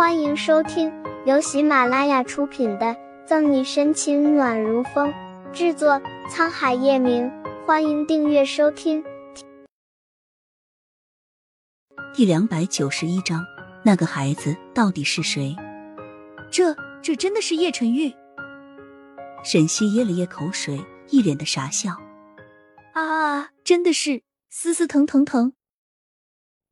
欢迎收听由喜马拉雅出品的《赠你深情暖如风》，制作沧海夜明。欢迎订阅收听。第两百九十一章，那个孩子到底是谁？这这真的是叶晨玉？沈西噎了噎口水，一脸的傻笑。啊，真的是，丝丝疼疼疼！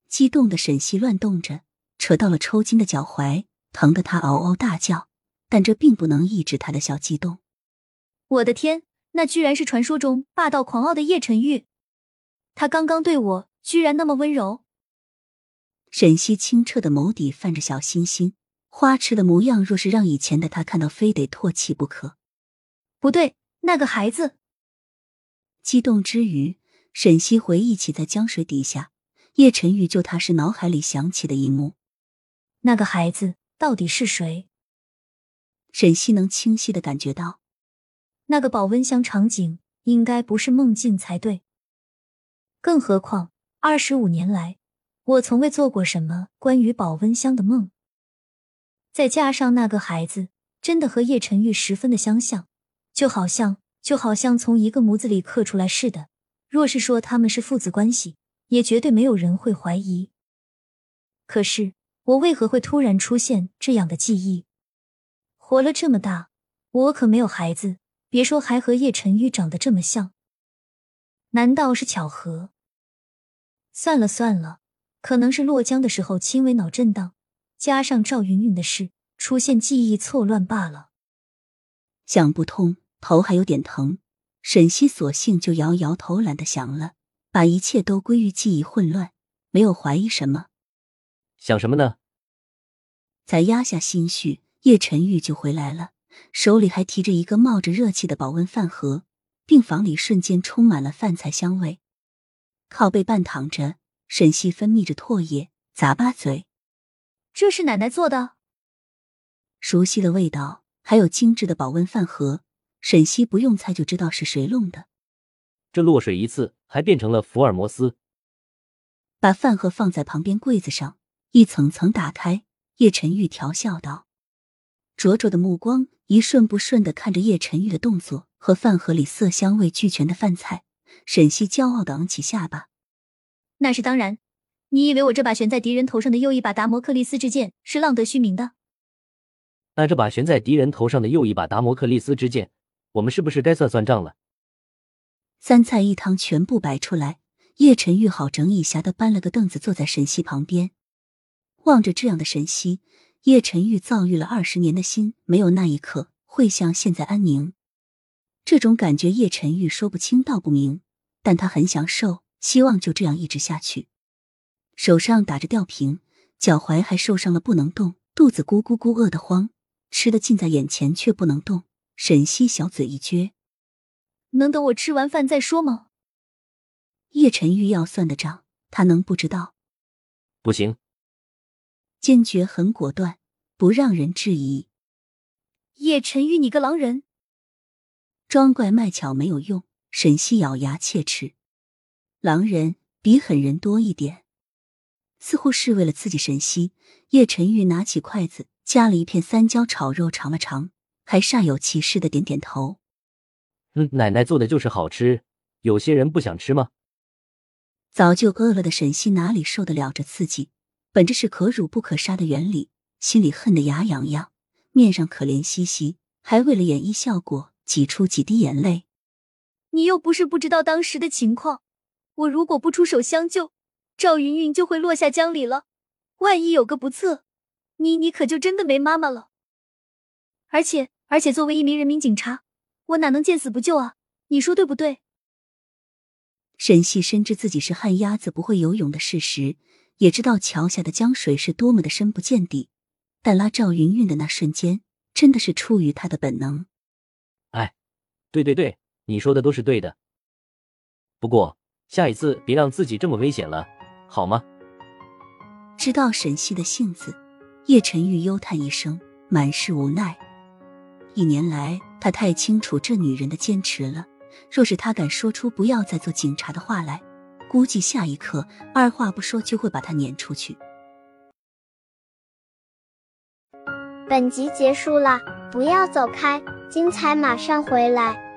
激动的沈西乱动着，扯到了抽筋的脚踝，疼得他嗷嗷大叫。但这并不能抑制他的小激动。我的天，那居然是传说中霸道狂傲的叶晨玉！他刚刚对我居然那么温柔。沈西清澈的眸底泛着小星星，花痴的模样，若是让以前的他看到，非得唾弃不可。不对，那个孩子。激动之余，沈西回忆起在江水底下，叶晨玉救他时脑海里想起的一幕。那个孩子到底是谁？沈西能清晰的感觉到，那个保温箱场景应该不是梦境才对。更何况二十五年来，我从未做过什么关于保温箱的梦。再加上那个孩子真的和叶晨玉十分的相像，就好像就好像从一个模子里刻出来似的。若是说他们是父子关系，也绝对没有人会怀疑。可是我为何会突然出现这样的记忆？活了这么大，我可没有孩子，别说还和叶晨玉长得这么像。难道是巧合？算了算了，可能是落江的时候轻微脑震荡，加上赵云云的事，出现记忆错乱罢了。想不通，头还有点疼，沈西索性就摇摇头，懒得想了，把一切都归于记忆混乱，没有怀疑什么。想什么呢？才压下心绪。叶晨玉就回来了，手里还提着一个冒着热气的保温饭盒，病房里瞬间充满了饭菜香味。靠背半躺着，沈西分泌着唾液，咂巴嘴：“这是奶奶做的。”熟悉的味道，还有精致的保温饭盒，沈西不用猜就知道是谁弄的。这落水一次，还变成了福尔摩斯。把饭盒放在旁边柜子上，一层层打开。叶晨玉调笑道。灼灼的目光一瞬不瞬的看着叶晨玉的动作和饭盒里色香味俱全的饭菜，沈西骄傲的昂起下巴。那是当然，你以为我这把悬在敌人头上的又一把达摩克利斯之剑是浪得虚名的？那这把悬在敌人头上的又一把达摩克利斯之剑，我们是不是该算算账了？三菜一汤全部摆出来，叶晨玉好整以暇的搬了个凳子坐在沈西旁边，望着这样的沈西。叶晨玉遭遇了二十年的心，没有那一刻会像现在安宁。这种感觉，叶晨玉说不清道不明，但他很享受，希望就这样一直下去。手上打着吊瓶，脚踝还受伤了，不能动，肚子咕咕咕饿得慌，吃的近在眼前却不能动。沈西小嘴一撅：“能等我吃完饭再说吗？”叶晨玉要算的账，他能不知道？不行。坚决很果断，不让人质疑。叶晨玉，你个狼人！装怪卖巧没有用，沈西咬牙切齿。狼人比狠人多一点，似乎是为了刺激沈西。叶晨玉拿起筷子，夹了一片三椒炒肉尝了尝，还煞有其事的点点头。嗯，奶奶做的就是好吃。有些人不想吃吗？早就饿了的沈西哪里受得了这刺激？本着是可辱不可杀的原理，心里恨得牙痒痒，面上可怜兮兮，还为了演绎效果挤出几滴眼泪。你又不是不知道当时的情况，我如果不出手相救，赵云云就会落下江里了。万一有个不测，你你可就真的没妈妈了。而且而且，作为一名人民警察，我哪能见死不救啊？你说对不对？沈西深知自己是旱鸭子不会游泳的事实。也知道桥下的江水是多么的深不见底，但拉赵云云的那瞬间，真的是出于他的本能。哎，对对对，你说的都是对的。不过下一次别让自己这么危险了，好吗？知道沈西的性子，叶晨玉幽叹一声，满是无奈。一年来，他太清楚这女人的坚持了。若是他敢说出不要再做警察的话来。估计下一刻，二话不说就会把他撵出去。本集结束了，不要走开，精彩马上回来。